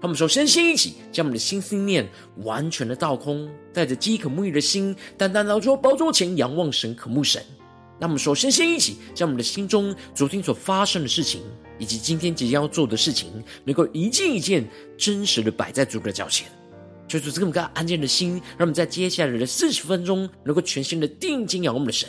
他们首先先一起将我们的心思念完全的倒空，带着饥渴沐浴的心，单单来到宝座前仰望神，渴慕神。那我们首先先一起将我们的心中昨天所发生的事情，以及今天即将要做的事情，能够一件一件真实的摆在主的脚前。求主赐给我们安静的心，让我们在接下来的四十分钟，能够全心的定睛仰望我们的神，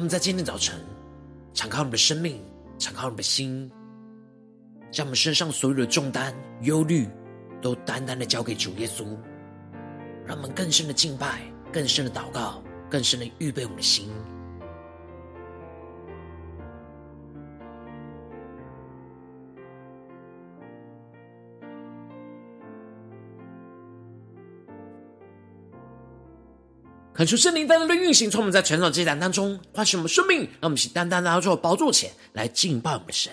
我们在今天早晨敞开我们的生命，敞开我们的心，将我们身上所有的重担、忧虑，都单单的交给主耶稣。让我们更深的敬拜，更深的祷告，更深的预备我们的心。恳求圣灵单单的运行，从我们在成长祭坛当中唤醒我们生命，让我们一起单单来到宝座前来敬拜我们的神。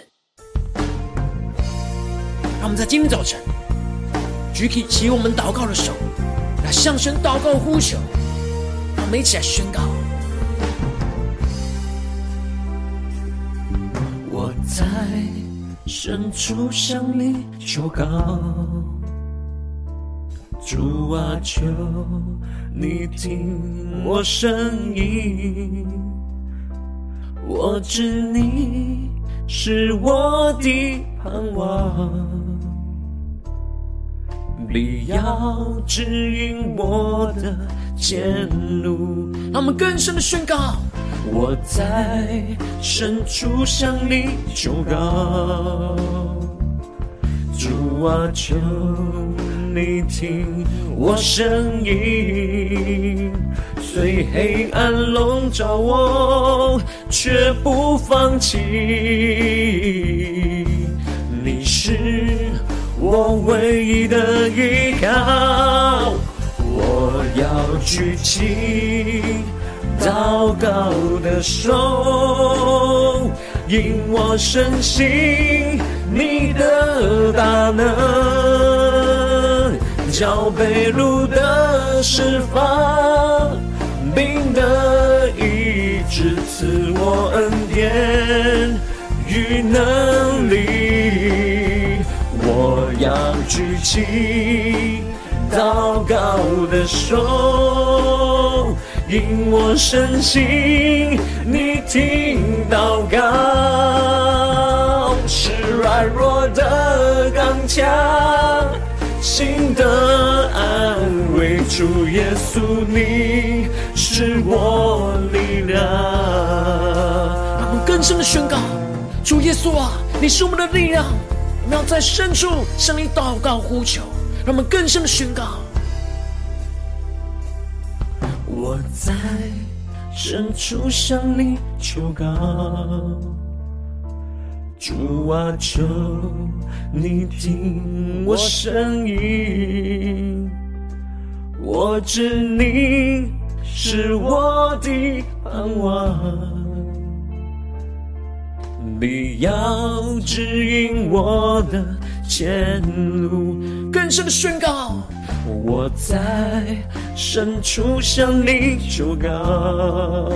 让我们在今天早晨举起我们祷告的手，来向神祷告呼求。让我们一起来宣告：我在深处向你求告，主啊，求。你听我声音，我知你是我的盼望，你要指引我的前路。让我们更深的宣告：我在深处向你求告，主啊，求。你听我声音，虽黑暗笼罩我，却不放弃。你是我唯一的依靠，我要举起祷告的手，因我深信你的大能。叫被掳的释放，病的医治，赐我恩典与能力。我要举起祷告的手，因我深信你听祷告，是软弱的刚强。心的安慰，主耶稣，你是我力量。让我们更深的宣告：主耶稣啊，你是我们的力量。我们要在深处向你祷告呼求。让我们更深的宣告：我在深处向你求告。主啊，求你听我声音，我知你是我的盼望，你要指引我的前路。更深的宣告，我在深处向你求告。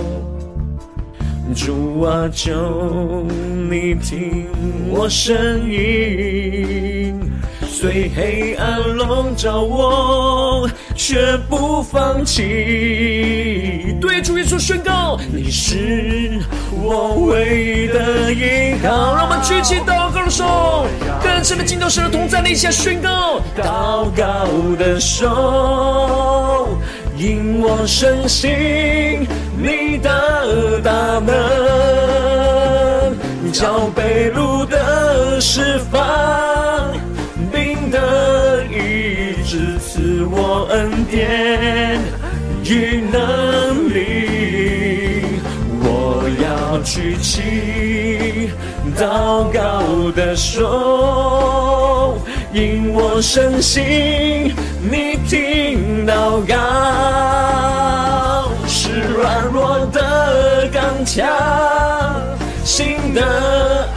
主啊，求你听我声音，虽黑暗笼罩我，却不放弃。对主耶稣宣告，你是我唯一的依靠。让我们举起祷告的手，更深的进到神的同在里，下宣告。祷告的手，引我深信你的大能，叫被掳的释放，病的医治，赐我恩典与能力。我要举起祷告的手。因我深信祷告，是软弱的刚强，心的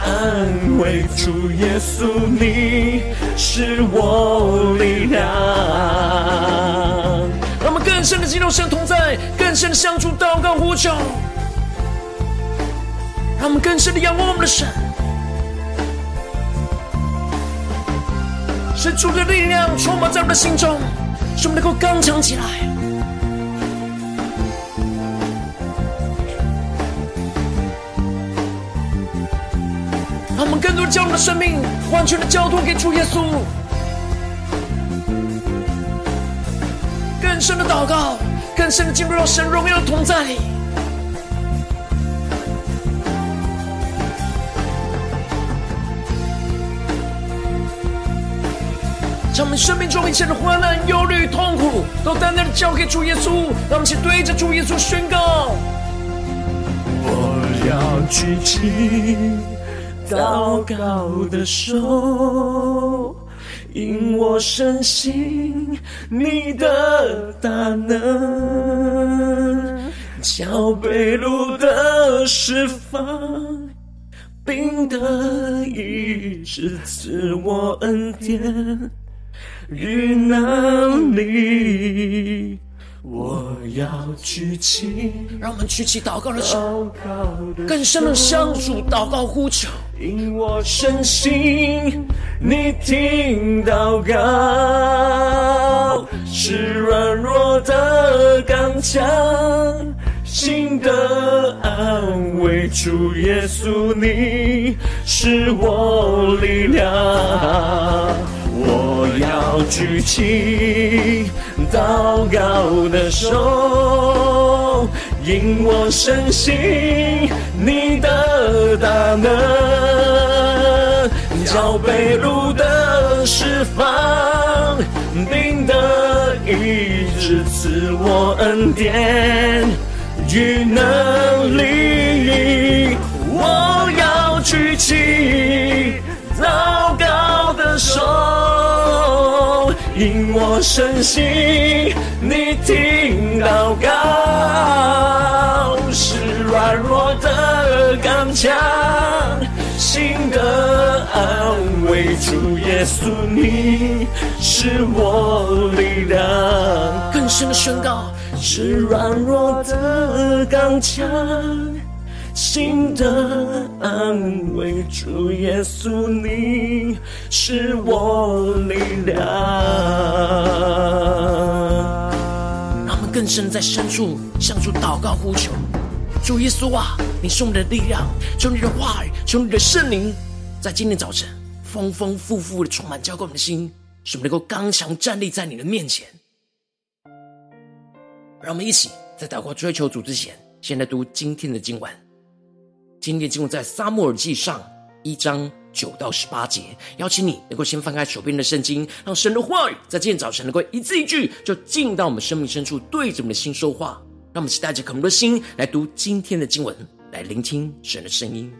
安慰。主耶稣，你是我力量。让我们更深的进入神同在，更深的向主祷告呼求，让我们更深的仰望我们的神。神主的力量充满在我们的心中，使我们能够刚强起来。让我们更多的将我们的生命完全的交托给主耶稣，更深的祷告，更深的进入到神荣耀的同在。将我们生命中一切的患难、忧虑、痛苦，都单单的交给主耶稣。让我们一起对着主耶稣宣告：我要举起祷告的手，因我深信你的大能，叫被路的释放，病的医治，赐我恩典。与能力，我要举起。让我们举起祷告的手，更深的相主祷告呼求。因我深信你听祷告，是软弱的刚强，心的安慰。主耶稣，你是我力量。我要举起祷告的手，因我深信你的大能，叫被掳的释放，病的医治，赐我恩典与能力。我要举起祷告的手。听我深信你听祷告，是软弱的刚强，心的安慰。主耶稣，你是我力量。更深的宣告，是软弱的刚强。心的安慰，主耶稣，你是我力量。让我们更深在深处向主祷告呼求，主耶稣啊，你是我们的力量，求你的话语，求你的圣灵，在今天早晨丰丰富富的充满浇灌我们的心，使我们能够刚强站立在你的面前。让我们一起在祷告追求主之前，先来读今天的经文。今天经文在撒母耳记上一章九到十八节，邀请你能够先翻开手边的圣经，让神的话语在今天早晨能够一字一句就进到我们生命深处，对着我们的心说话。让我们期待着渴慕的心来读今天的经文，来聆听神的声音。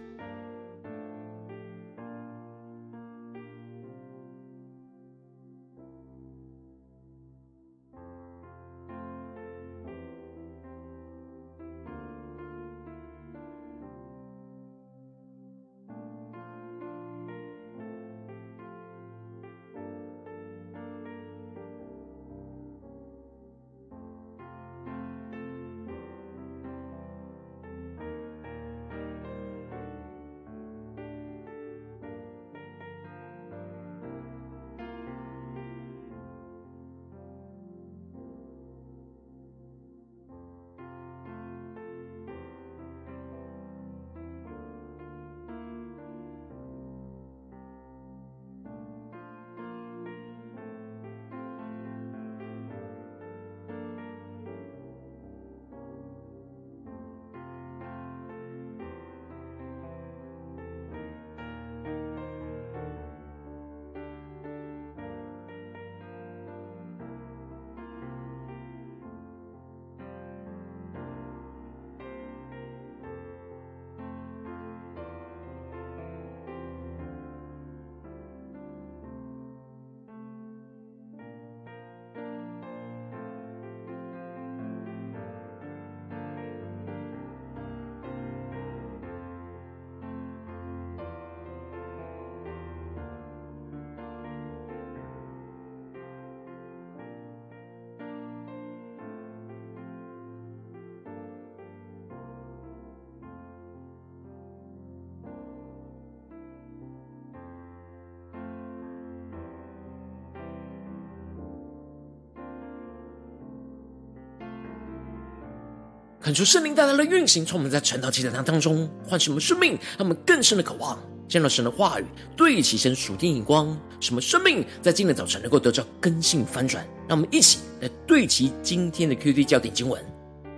恳求圣灵带来的运行，从我们在晨祷祭坛当中唤醒我们生命，让我们更深的渴望见到神的话语，对齐神属天眼光，什么生命在今天早晨能够得到更新翻转。让我们一起来对齐今天的 QD 焦点经文，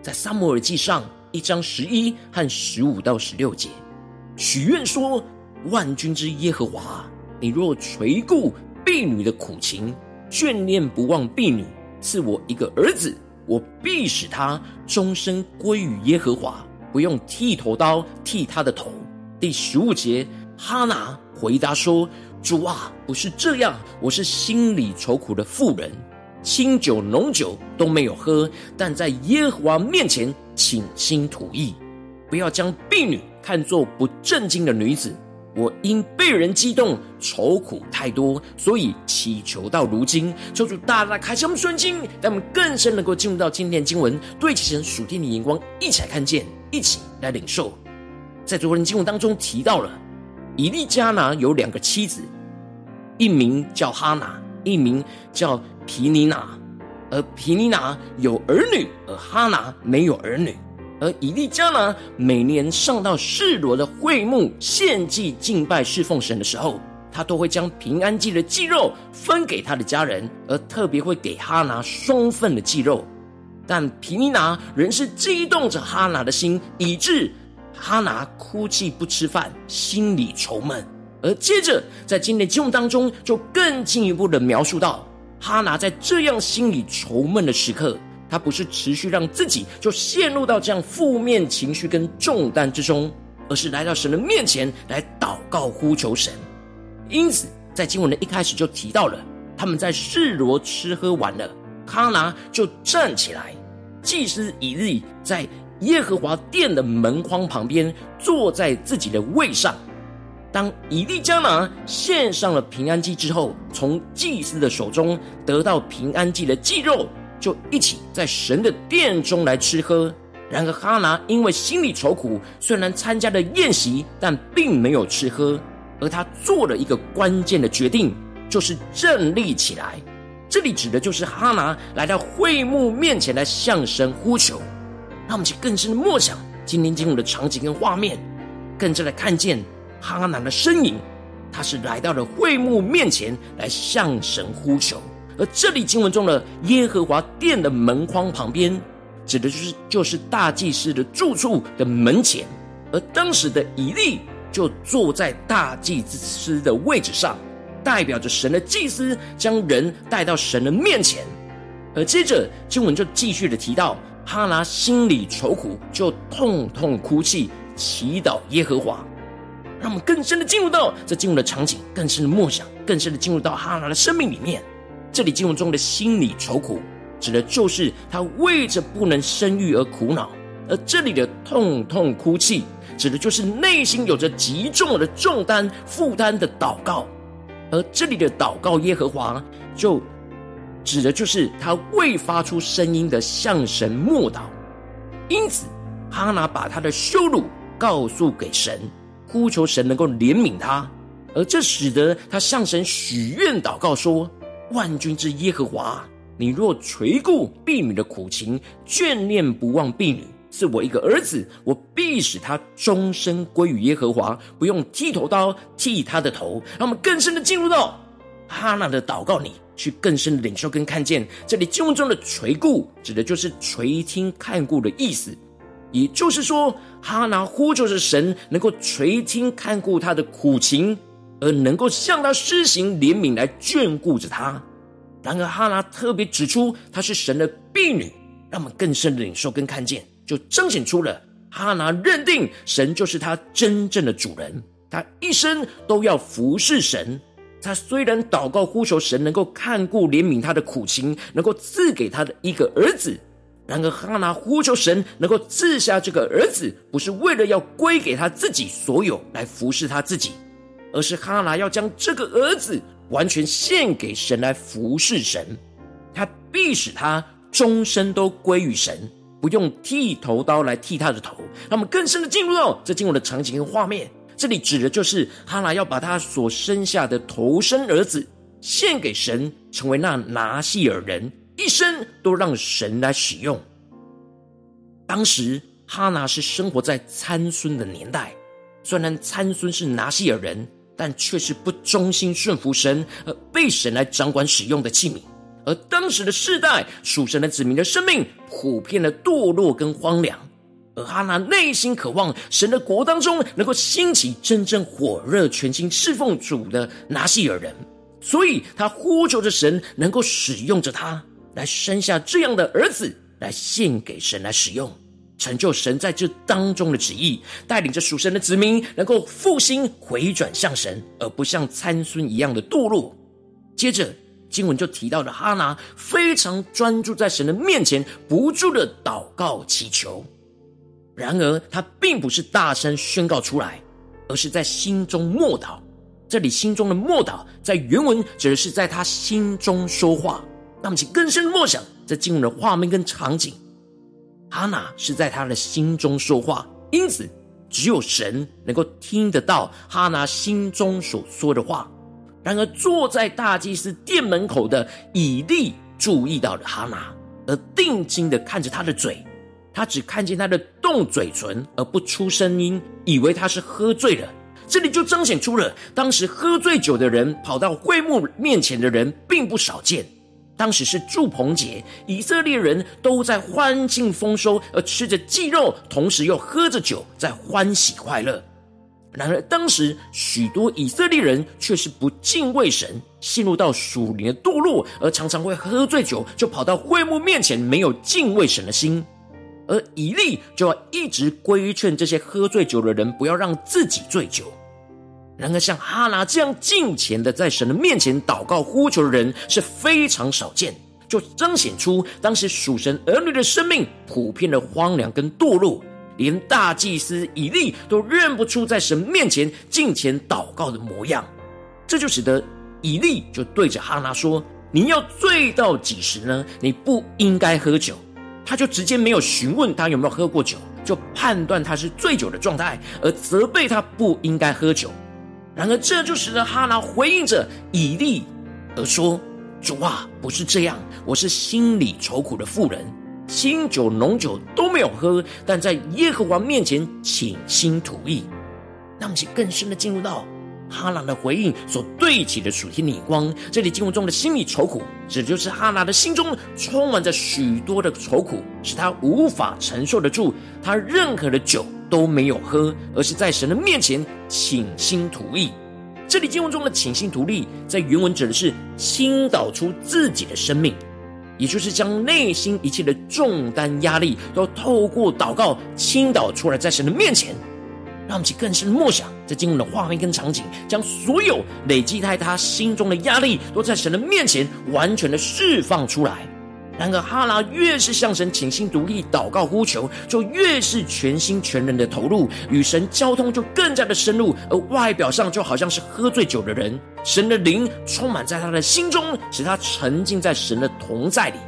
在撒母耳记上一章十一和十五到十六节，许愿说：万军之耶和华，你若垂顾婢女的苦情，眷念不忘婢女，赐我一个儿子。我必使他终身归于耶和华，不用剃头刀剃他的头。第十五节，哈拿回答说：“主啊，不是这样，我是心里愁苦的妇人，清酒浓酒都没有喝，但在耶和华面前倾心吐意，不要将婢女看作不正经的女子。”我因被人激动，愁苦太多，所以祈求到如今，求主大大开启我们顺经，让我们更深能够进入到今天经文，对齐神属天的眼光，一起来看见，一起来领受。在昨天经文当中提到了，以利加拿有两个妻子，一名叫哈拿，一名叫皮尼拿，而皮尼拿有儿女，而哈拿没有儿女。而以利加拿每年上到示罗的会幕献祭敬拜侍奉神的时候，他都会将平安祭的祭肉分给他的家人，而特别会给哈拿双份的祭肉。但皮尼拿仍是激动着哈拿的心，以致哈拿哭泣不吃饭，心里愁闷。而接着在今天经文当中，就更进一步的描述到哈拿在这样心里愁闷的时刻。他不是持续让自己就陷入到这样负面情绪跟重担之中，而是来到神的面前来祷告呼求神。因此，在经文的一开始就提到了，他们在示罗吃喝完了，哈拿就站起来，祭司以利在耶和华殿的门框旁边坐在自己的位上。当以利加拿献上了平安祭之后，从祭司的手中得到平安祭的祭肉。就一起在神的殿中来吃喝。然而哈拿因为心里愁苦，虽然参加了宴席，但并没有吃喝。而他做了一个关键的决定，就是站立起来。这里指的就是哈拿来到会幕面前来向神呼求。让我们去更深的默想今天经文的场景跟画面，更加的看见哈拿的身影。他是来到了会幕面前来向神呼求。而这里经文中的耶和华殿的门框旁边，指的就是就是大祭司的住处的门前，而当时的以利就坐在大祭司的位置上，代表着神的祭司将人带到神的面前。而接着经文就继续的提到，哈拿心里愁苦，就痛痛哭泣，祈祷耶和华。让我们更深的进入到这进入的场景，更深的默想，更深的进入到哈拿的生命里面。这里经文中的心里愁苦，指的就是他为着不能生育而苦恼；而这里的痛痛哭泣，指的就是内心有着极重的重担负担的祷告；而这里的祷告耶和华，就指的就是他未发出声音的向神默祷。因此，哈拿把他的羞辱告诉给神，呼求神能够怜悯他，而这使得他向神许愿祷告说。万军之耶和华，你若垂顾婢女的苦情，眷念不忘婢女，赐我一个儿子，我必使他终身归于耶和华，不用剃头刀剃他的头。让我们更深的进入到哈拿的祷告里，去更深的领受跟看见。这里经文中的垂顾，指的就是垂听看顾的意思，也就是说，哈拿呼求着神能够垂听看顾他的苦情。而能够向他施行怜悯来眷顾着他。然而哈拿特别指出，他是神的婢女，让我们更深的领受跟看见，就彰显出了哈拿认定神就是他真正的主人，他一生都要服侍神。他虽然祷告呼求神能够看顾怜悯他的苦情，能够赐给他的一个儿子，然而哈拿呼求神能够赐下这个儿子，不是为了要归给他自己所有来服侍他自己。而是哈拿要将这个儿子完全献给神来服侍神，他必使他终身都归于神，不用剃头刀来剃他的头。让我们更深的进入到这进入的场景跟画面，这里指的就是哈拿要把他所生下的头生儿子献给神，成为那拿细耳人，一生都让神来使用。当时哈拿是生活在参孙的年代，虽然参孙是拿细耳人，但却是不忠心顺服神而被神来掌管使用的器皿。而当时的世代属神的子民的生命普遍的堕落跟荒凉，而哈拿内心渴望神的国当中能够兴起真正火热全心侍奉主的拿细耳人，所以他呼求着神能够使用着他来生下这样的儿子。来献给神来使用，成就神在这当中的旨意，带领着属神的子民能够复兴回转向神，而不像参孙一样的堕落。接着经文就提到了哈拿非常专注在神的面前，不住的祷告祈求。然而他并不是大声宣告出来，而是在心中默祷。这里心中的默祷，在原文指的是在他心中说话。那么，请更深默想这经文的画面跟场景。哈拿是在他的心中说话，因此只有神能够听得到哈拿心中所说的话。然而，坐在大祭司殿门口的以利注意到了哈拿，而定睛的看着他的嘴，他只看见他的动嘴唇而不出声音，以为他是喝醉了。这里就彰显出了当时喝醉酒的人跑到会幕面前的人并不少见。当时是祝棚节，以色列人都在欢庆丰收，而吃着祭肉，同时又喝着酒，在欢喜快乐。然而，当时许多以色列人却是不敬畏神，陷入到属灵的堕落，而常常会喝醉酒，就跑到会幕面前，没有敬畏神的心。而以利就要一直规劝这些喝醉酒的人，不要让自己醉酒。然而，像哈拿这样敬虔的在神的面前祷告呼求的人是非常少见，就彰显出当时属神儿女的生命普遍的荒凉跟堕落，连大祭司以利都认不出在神面前敬虔祷告的模样。这就使得以利就对着哈拿说：“你要醉到几时呢？你不应该喝酒。”他就直接没有询问他有没有喝过酒，就判断他是醉酒的状态，而责备他不应该喝酒。然而，这就使得哈拿回应着以利而说：“主啊，不是这样，我是心里愁苦的妇人，清酒浓酒都没有喝，但在耶和华面前倾心吐意。”让我们去更深的进入到哈拿的回应所对起的属天的眼光。这里经文中的心里愁苦，指的就是哈拿的心中充满着许多的愁苦，使他无法承受得住，他任何的酒。都没有喝，而是在神的面前倾心吐意。这里经文中的倾心吐意，在原文指的是倾倒出自己的生命，也就是将内心一切的重担压力，都透过祷告倾倒出来，在神的面前。让我们去更深的默想这经文的画面跟场景，将所有累积在他心中的压力，都在神的面前完全的释放出来。然而，哈拿越是向神倾心独立祷告呼求，就越是全心全人的投入，与神交通就更加的深入，而外表上就好像是喝醉酒的人。神的灵充满在他的心中，使他沉浸在神的同在里。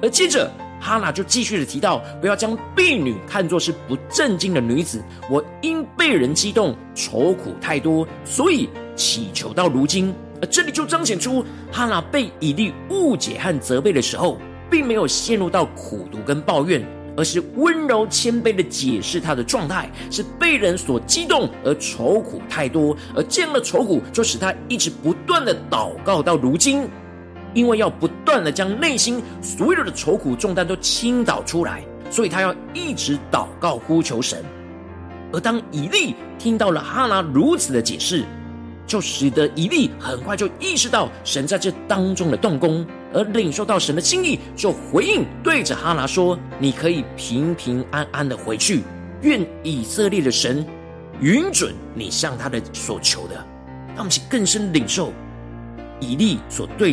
而接着，哈拿就继续的提到，不要将婢女看作是不正经的女子。我因被人激动，愁苦太多，所以祈求到如今。而这里就彰显出哈拿被以利误解和责备的时候，并没有陷入到苦读跟抱怨，而是温柔谦卑的解释他的状态是被人所激动而愁苦太多，而这样的愁苦就使他一直不断的祷告到如今，因为要不断的将内心所有的愁苦重担都倾倒出来，所以他要一直祷告呼求神。而当以利听到了哈拿如此的解释，就使得以利很快就意识到神在这当中的动工，而领受到神的心意，就回应对着哈拿说：“你可以平平安安的回去，愿以色列的神允准你向他的所求的。”让我们是更深领受以利所对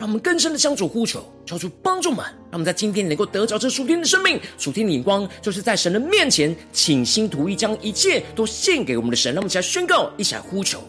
让我们更深的向主呼求，求主帮助们，让我们在今天能够得着这属天的生命、属天的眼光，就是在神的面前倾心吐意，将一切都献给我们的神。让我们一起来宣告，一起来呼求。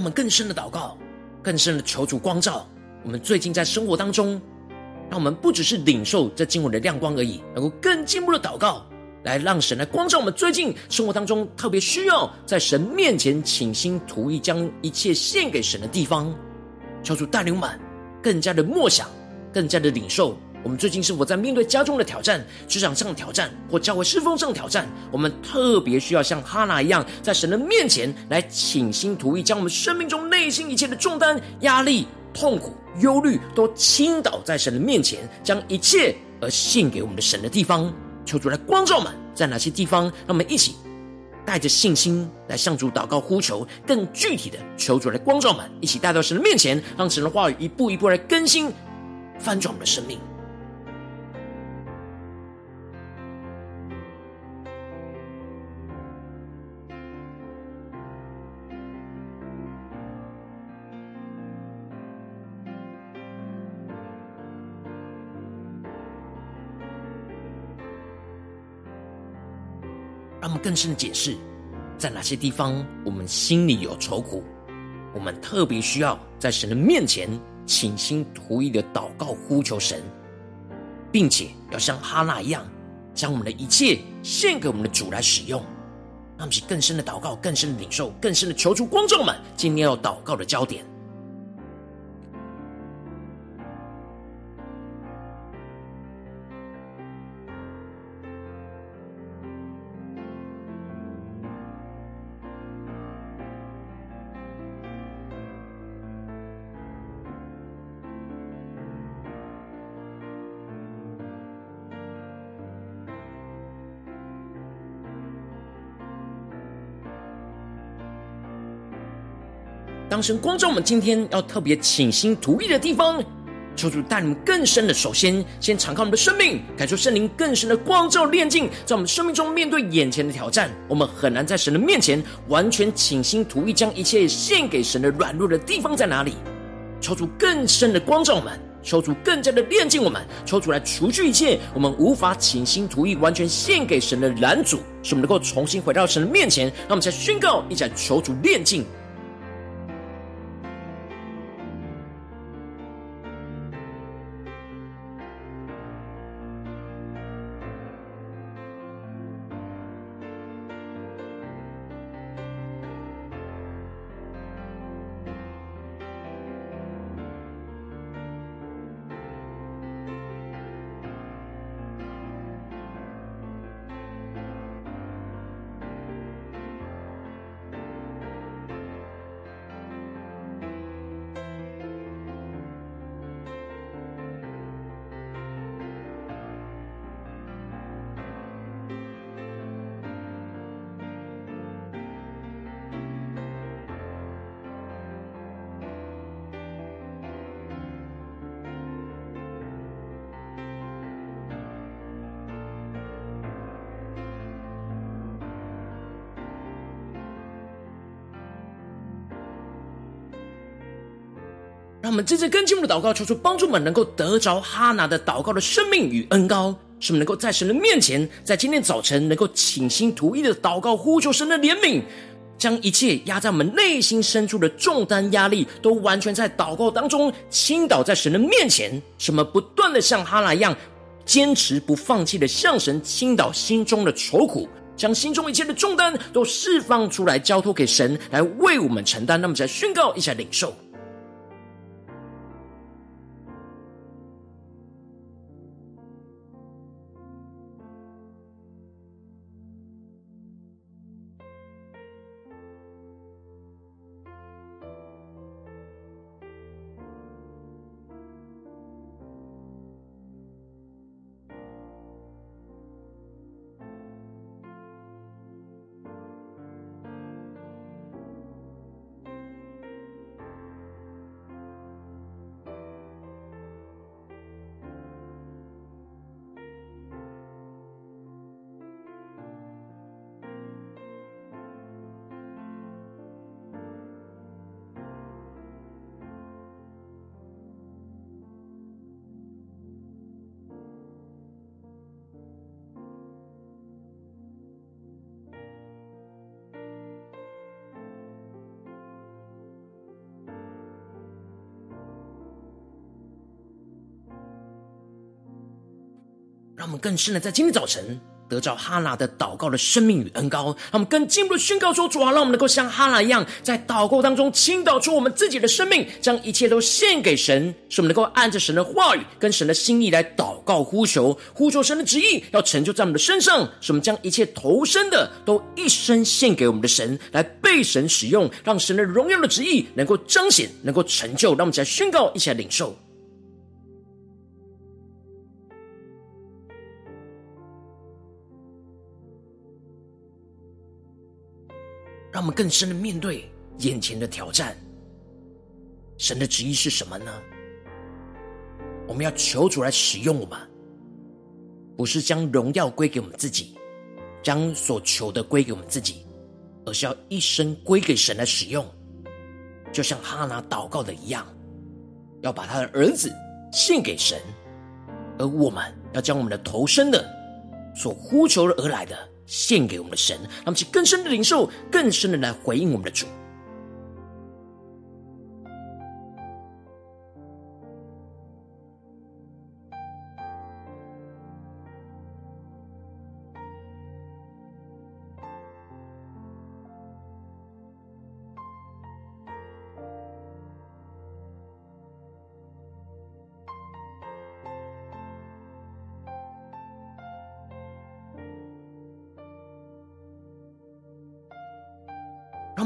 我们更深的祷告，更深的求主光照我们。最近在生活当中，让我们不只是领受这经文的亮光而已，能够更进一步的祷告，来让神来光照我们。最近生活当中特别需要在神面前倾心吐意，将一切献给神的地方，求主带领我们更加的默想，更加的领受。我们最近是否在面对家中的挑战、职场上的挑战，或教会侍奉上的挑战？我们特别需要像哈拿一样，在神的面前来倾心吐意，将我们生命中内心一切的重担、压力、痛苦、忧虑都倾倒在神的面前，将一切而献给我们的神的地方。求主来光照我们，在哪些地方？让我们一起带着信心来向主祷告呼求，更具体的求主来光照我们，一起带到神的面前，让神的话语一步一步来更新、翻转我们的生命。他们更深的解释，在哪些地方我们心里有愁苦，我们特别需要在神的面前倾心吐意的祷告呼求神，并且要像哈娜一样，将我们的一切献给我们的主来使用。让我们去更深的祷告，更深的领受，更深的求助。观众们，今天要祷告的焦点。神光照我们今天要特别倾心吐意的地方，求主带你们更深的。首先，先敞开我们的生命，感受圣灵更深的光照炼净，在我们生命中面对眼前的挑战，我们很难在神的面前完全倾心吐意，将一切献给神的软弱的地方在哪里？求主更深的光照我们，求主更加的炼净我们，求主来除去一切我们无法倾心吐意完全献给神的拦阻，使我们能够重新回到神的面前。让我们再宣告，一起来求主炼净。我们真正跟进我们的祷告，求主帮助我们能够得着哈拿的祷告的生命与恩膏，使我们能够在神的面前，在今天早晨能够倾心吐意的祷告，呼求神的怜悯，将一切压在我们内心深处的重担压力，都完全在祷告当中倾倒在神的面前，什么不断的像哈拿一样。坚持不放弃的向神倾倒心中的愁苦，将心中一切的重担都释放出来，交托给神来为我们承担。那么，再宣告一下领受。让我们更深的在今天早晨得着哈拿的祷告的生命与恩膏，让我们更进一步的宣告说：主啊，让我们能够像哈拿一样，在祷告当中倾倒出我们自己的生命，将一切都献给神，使我们能够按着神的话语跟神的心意来祷告呼求，呼求神的旨意要成就在我们的身上，使我们将一切投身的都一生献给我们的神，来被神使用，让神的荣耀的旨意能够彰显，能够成就。让我们一起来宣告，一起来领受。让我们更深的面对眼前的挑战。神的旨意是什么呢？我们要求主来使用我们，不是将荣耀归给我们自己，将所求的归给我们自己，而是要一生归给神来使用。就像哈拿祷告的一样，要把他的儿子献给神，而我们要将我们的头生的所呼求而来的。献给我们的神，让我们去更深的领受，更深的来回应我们的主。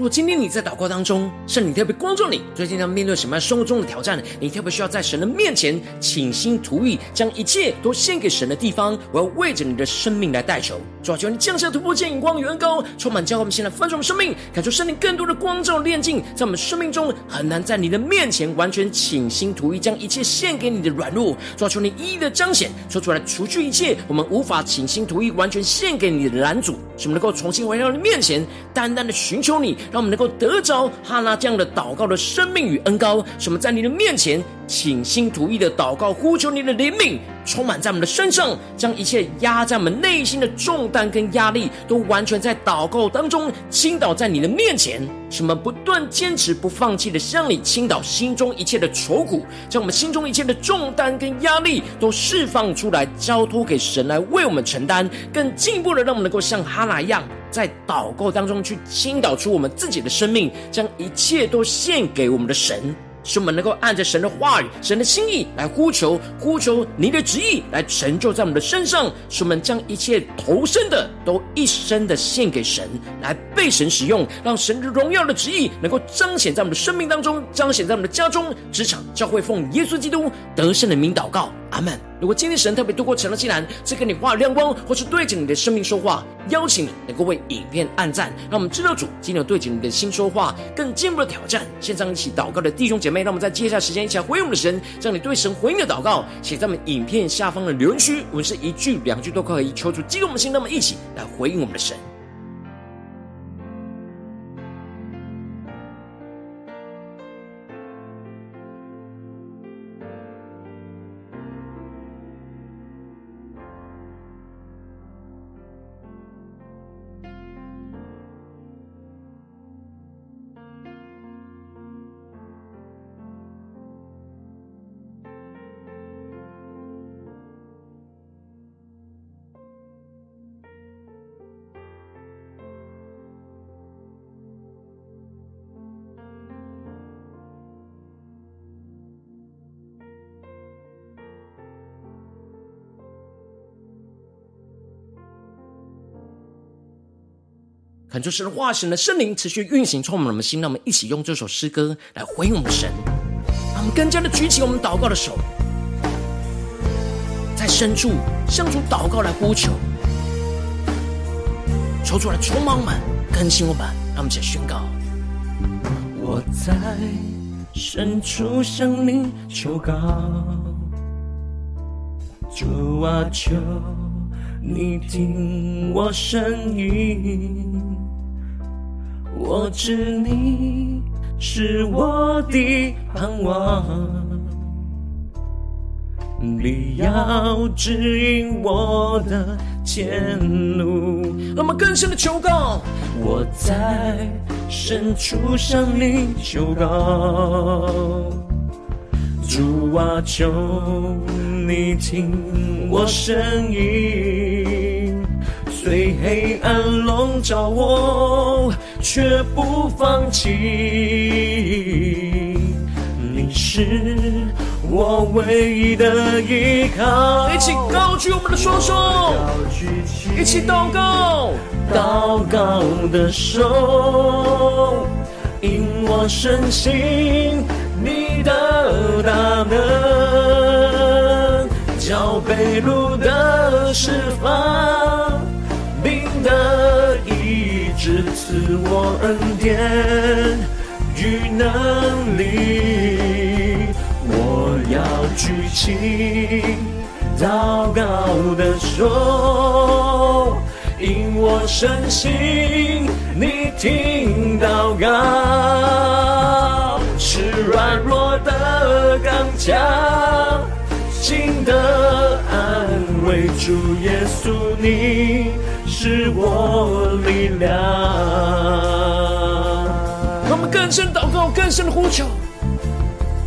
如果今天你在祷告当中，圣灵特别光照你，最近要面对什么样生活中的挑战？你特别需要在神的面前倾心吐意，将一切都献给神的地方，我要为着你的生命来代求。主啊，求你降下突破见眼光与恩膏，充满教会我们现在翻转我们生命，感受圣灵更多的光照炼净，在我们生命中很难在你的面前完全倾心吐意，将一切献给你的软弱。主啊，求你一一的彰显，说出来，除去一切我们无法倾心吐意完全献给你的拦阻，使我们能够重新回到你面前，单单的寻求你。让我们能够得着哈拉这样的祷告的生命与恩膏，使我们在你的面前倾心吐意的祷告，呼求你的怜悯，充满在我们的身上，将一切压在我们内心的重担跟压力，都完全在祷告当中倾倒在你的面前，使我们不断坚持不放弃的向你倾倒心中一切的愁苦，将我们心中一切的重担跟压力都释放出来，交托给神来为我们承担，更进一步的让我们能够像哈拿一样。在祷告当中去倾倒出我们自己的生命，将一切都献给我们的神。使我们能够按着神的话语、神的心意来呼求，呼求你的旨意来成就在我们的身上。使我们将一切投身的都一生的献给神，来被神使用，让神的荣耀的旨意能够彰显在我们的生命当中，彰显在我们的家中、职场、教会，奉耶稣基督得胜的名祷告，阿门。如果今天神特别透过成了祭坛，赐给你话亮光，或是对着你的生命说话，邀请你能够为影片按赞，让我们知道主今天有对着你的心说话，更进一步的挑战。线上一起祷告的弟兄姐妹，让我们在接下来时间一起来回应我们的神，将你对神回应的祷告写在我们影片下方的留言区，我们是一句两句都可以，求主激动我们的心，那么一起来回应我们的神。恳求神的话语、神的圣灵持续运行，充满我们的心。让我们一起用这首诗歌来回应我们的神。让我们更加的举起我们祷告的手，在深处向主祷告来呼求，求主来充满我们，更新我们。让我们一起宣告：我在深处向你求告，主啊，求你听我声音。我知你是我的盼望，你要指引我的前路。那么更深的求告，我在深处向你求告，主啊，求你听我声音。虽黑暗笼罩我，却不放弃。你是我唯一的依靠。一起高举我们的双手，一起祷告，祷告的手，引我深信你的大能，叫被掳的释放。的医治赐我恩典与能力，我要举起祷告的手，因我深信你听祷告，是软弱的刚强，心的安慰，主耶稣你。是我力量。让我们更深祷告，更深的呼求，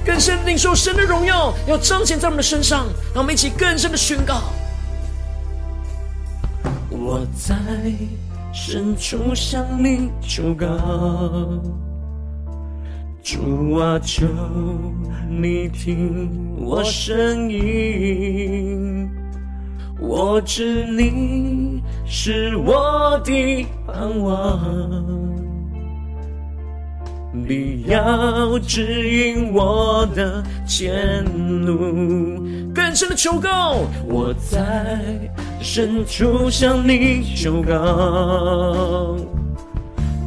更深领受神的荣耀，要彰显在我们的身上。让我们一起更深的宣告：我在深处向你求告，主啊，求你听我声音。我知你是我的盼望，必要指引我的前路。更深的求告，我在深处向你求告。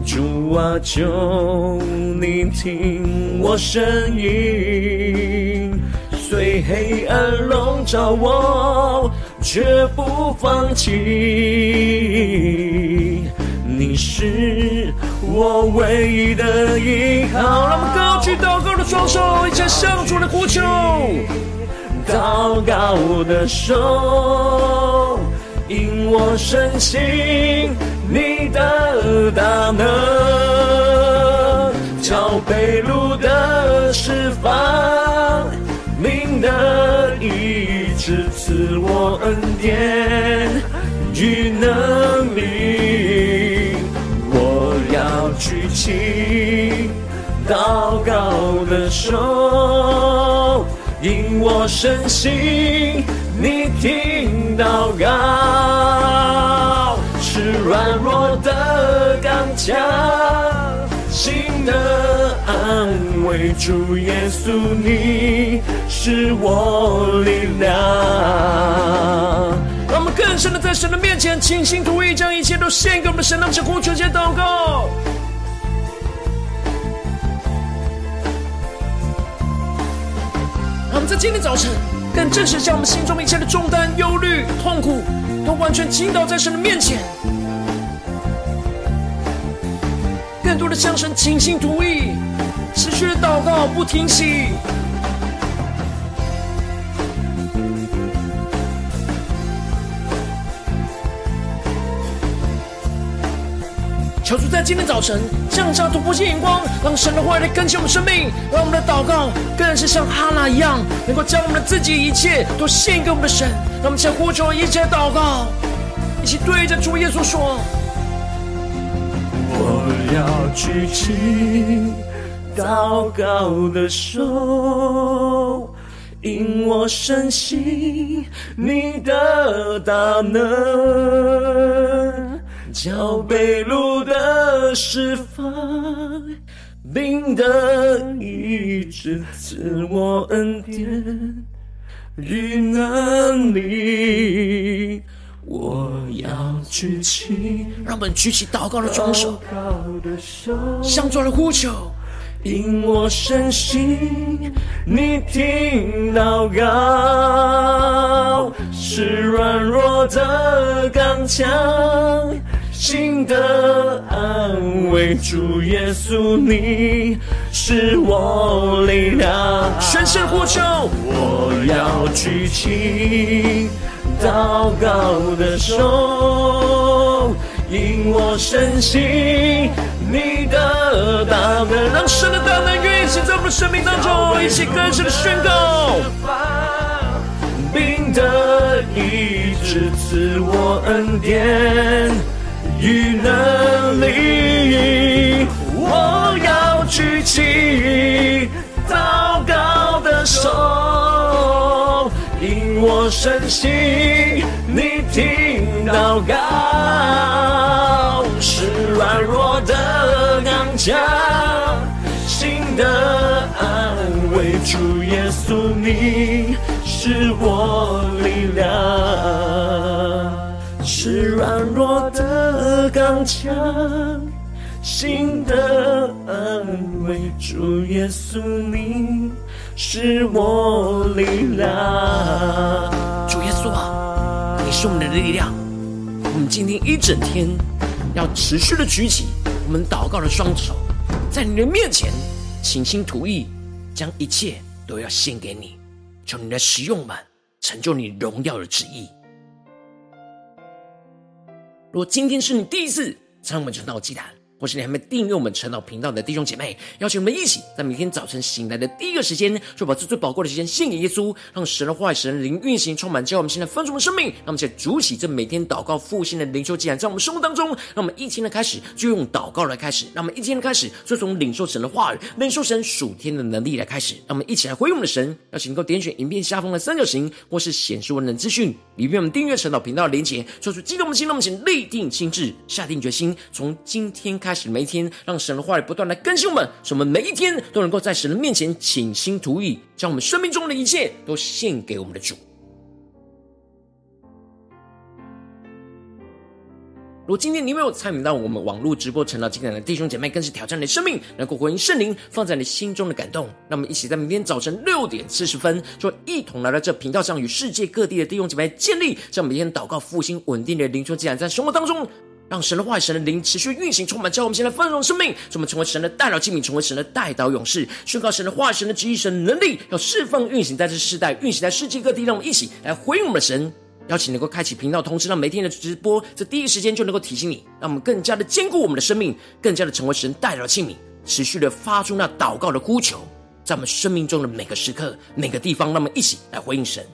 主啊，求你听我声音，虽黑暗笼罩我，绝不放弃。你是我唯一的依靠。好，让我们高举祷告的双手，一起向主的呼求。祷告的手，引我深信你的大能，叫被掳的释放，命的医治，赐我恩典与能力。我要举起祷告的手。因我深信你听祷告，是软弱的刚强，心的安慰。主耶稣，你是我力量。让我们更深的在神的面前倾心吐意，将一切都献给我们的神，让我们呼求、祷告。我们在今天早晨，更正式将我们心中一切的重担、忧虑、痛苦，都完全倾倒在神的面前，更多的向神倾心吐意，持续的祷告不停息。求主在今天早晨降下突破性眼光，让神的话语来更新我们生命，让我们的祷告更是像哈拿一样，能够将我们的自己一切都献给我们的神。让我们先呼求一切祷告，一起对着主耶稣说：我要举起祷告的手，因我深信你的大能。脚被路的释放，病的医治，赐我恩典与能力。我要举起，让我们举起祷告的双手，向主来呼求。因我深信你听祷告，是软弱的刚强。心的安慰，主耶稣，你是我力量。宣声呼求，我要举起祷告的手，引我深信你的大能，让神的大能运行在我们生命当中，一起更深的宣告。灵的医治，赐我恩典。与能力，我要举起祷告的手，因我深信你听祷告，是软弱的刚强，心的安慰。主耶稣，你是我力量。是软弱的刚强，心的安慰。主耶稣，你是我力量。主耶稣啊，你是我们的力量。我们今天一整天要持续的举起我们祷告的双手，在你的面前倾心吐意，将一切都要献给你，求你来使用们，成就你荣耀的旨意。如果今天是你第一次参与我们晨祷祭坛，或是你还没订阅我们晨祷频道的弟兄姐妹，邀请我们一起在每天早晨醒来的第一个时间，就把这最宝贵的时间献给耶稣，让神的话语、神的灵运行，充满教我们现在丰盛的生命。让我们在主起这每天祷告复兴的灵修祭坛，在我们生活当中，让我们一天的开始就用祷告来开始，让我们一天的开始就从领受神的话语、领受神属天的能力来开始。让我们一起来回应我们的神，邀请能够点选影片下方的三角形，或是显示文字资讯。里面我们订阅晨祷频道的连结，说出激动的心，让我们请立定心志，下定决心，从今天开开始每一天，让神的话语不断来更新我们，使我们每一天都能够在神的面前倾心吐意，将我们生命中的一切都献给我们的主。如果今天你没有参与到我们网络直播成了经典的弟兄姐妹，更是挑战你的生命，能够回应圣灵放在你心中的感动。那么，一起在明天早晨六点四十分，就一同来到这频道上，与世界各地的弟兄姐妹建立这每天祷告复兴稳定的灵修既然，在生活当中，让神的话语、神的灵持续运行，充满，叫我们现在丰盛生命，使我们成为神的代祷器皿，成为神的代祷勇士，宣告神的话语、神的旨意、神的能力，要释放运行在这世代，运行在世界各地。让我们一起来回应我们的神。邀请能够开启频道通知，让每天的直播在第一时间就能够提醒你，让我们更加的坚固我们的生命，更加的成为神代祷的器皿，持续的发出那祷告的呼求，在我们生命中的每个时刻、每个地方，让我们一起来回应神。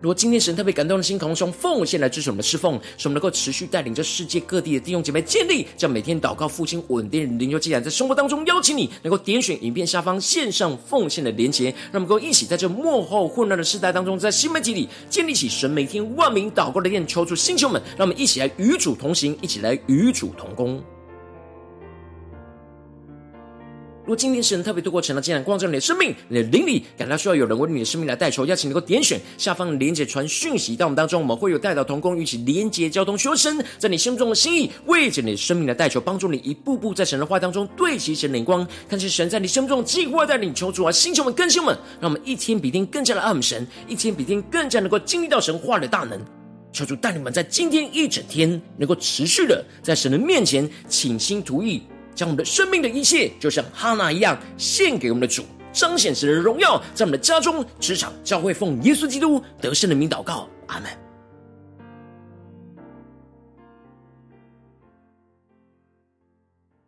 如果今天神特别感动的心，同时奉献来支持我们的侍奉，使我们能够持续带领着世界各地的弟兄姐妹建立，将每天祷告复兴稳定灵修祭坛，在生活当中邀请你能够点选影片下方线上奉献的连结，让我们能够一起在这幕后混乱的时代当中，在新媒体里建立起神每天万名祷告的殿，求助星球们，让我们一起来与主同行，一起来与主同工。如果今天神特别透过晨祷，竟然光照你的生命，你的灵里感到需要有人为你的生命来代求，邀请你能够点选下方的连结传讯息到我们当中，我们会有代祷同工，与其连结交通，求神在你心中的心意，为着你的生命来代求，帮助你一步步在神的话当中对齐神的灵光，看见神在你心中的计划带领，求主啊，星球们、更新们，让我们一天比一天更加的爱慕神，一天比一天更加能够经历到神话的大能。求主带你们在今天一整天能够持续的在神的面前倾心吐意。将我们的生命的一切，就像哈娜一样，献给我们的主，彰显神的荣耀，在我们的家中、职场、教会，奉耶稣基督得胜的名祷告，阿门。